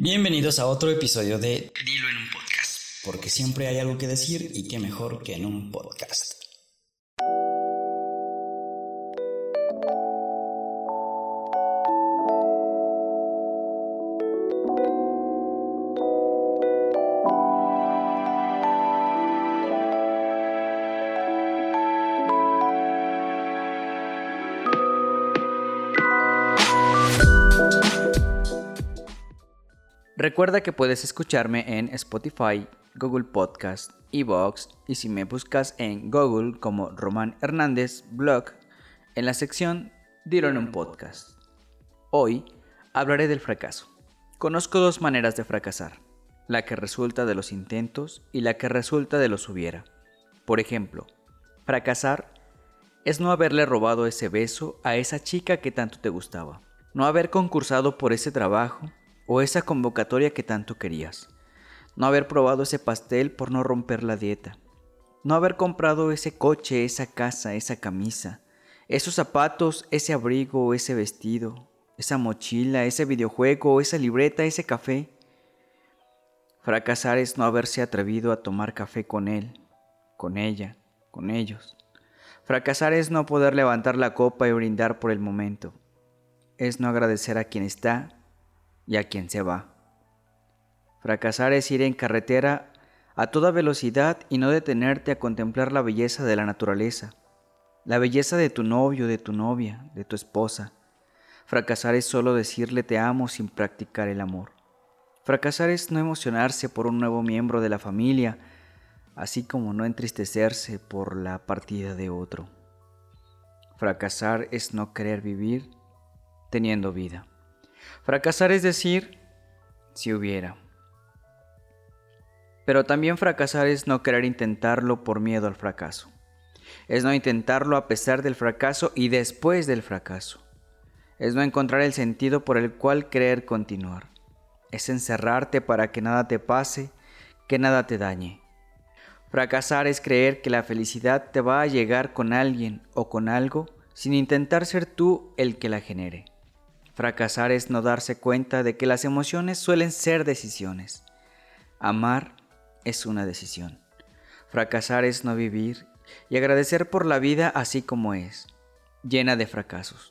Bienvenidos a otro episodio de Dilo en un podcast, porque siempre hay algo que decir y qué mejor que en un podcast. Recuerda que puedes escucharme en Spotify, Google Podcast, Evox y si me buscas en Google como Román Hernández Blog en la sección Dieron un podcast. Hoy hablaré del fracaso. Conozco dos maneras de fracasar, la que resulta de los intentos y la que resulta de los hubiera. Por ejemplo, fracasar es no haberle robado ese beso a esa chica que tanto te gustaba, no haber concursado por ese trabajo o esa convocatoria que tanto querías. No haber probado ese pastel por no romper la dieta. No haber comprado ese coche, esa casa, esa camisa, esos zapatos, ese abrigo, ese vestido, esa mochila, ese videojuego, esa libreta, ese café. Fracasar es no haberse atrevido a tomar café con él, con ella, con ellos. Fracasar es no poder levantar la copa y brindar por el momento. Es no agradecer a quien está y a quien se va. Fracasar es ir en carretera a toda velocidad y no detenerte a contemplar la belleza de la naturaleza, la belleza de tu novio, de tu novia, de tu esposa. Fracasar es solo decirle te amo sin practicar el amor. Fracasar es no emocionarse por un nuevo miembro de la familia, así como no entristecerse por la partida de otro. Fracasar es no querer vivir teniendo vida. Fracasar es decir, si hubiera. Pero también fracasar es no querer intentarlo por miedo al fracaso. Es no intentarlo a pesar del fracaso y después del fracaso. Es no encontrar el sentido por el cual querer continuar. Es encerrarte para que nada te pase, que nada te dañe. Fracasar es creer que la felicidad te va a llegar con alguien o con algo sin intentar ser tú el que la genere. Fracasar es no darse cuenta de que las emociones suelen ser decisiones. Amar es una decisión. Fracasar es no vivir y agradecer por la vida así como es, llena de fracasos.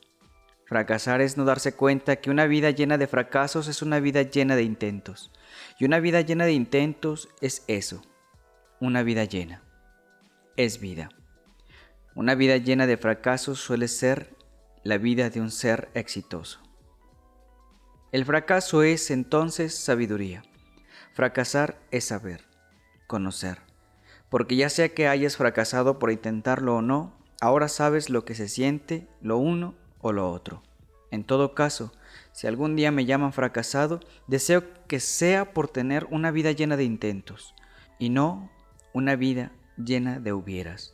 Fracasar es no darse cuenta que una vida llena de fracasos es una vida llena de intentos. Y una vida llena de intentos es eso, una vida llena. Es vida. Una vida llena de fracasos suele ser la vida de un ser exitoso. El fracaso es entonces sabiduría. Fracasar es saber, conocer. Porque ya sea que hayas fracasado por intentarlo o no, ahora sabes lo que se siente, lo uno o lo otro. En todo caso, si algún día me llaman fracasado, deseo que sea por tener una vida llena de intentos y no una vida llena de hubieras.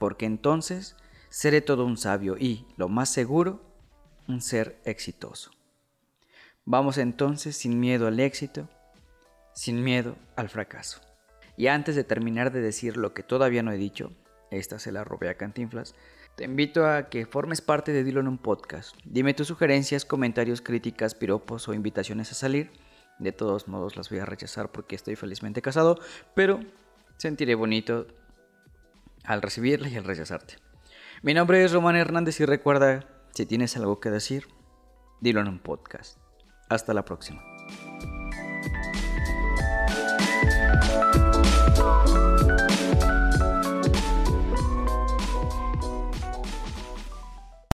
Porque entonces seré todo un sabio y, lo más seguro, un ser exitoso. Vamos entonces sin miedo al éxito, sin miedo al fracaso. Y antes de terminar de decir lo que todavía no he dicho, esta se la robé a Cantinflas, te invito a que formes parte de Dilo en un podcast. Dime tus sugerencias, comentarios, críticas, piropos o invitaciones a salir. De todos modos las voy a rechazar porque estoy felizmente casado, pero sentiré bonito al recibirla y al rechazarte. Mi nombre es Román Hernández y recuerda, si tienes algo que decir, dilo en un podcast. Hasta la próxima.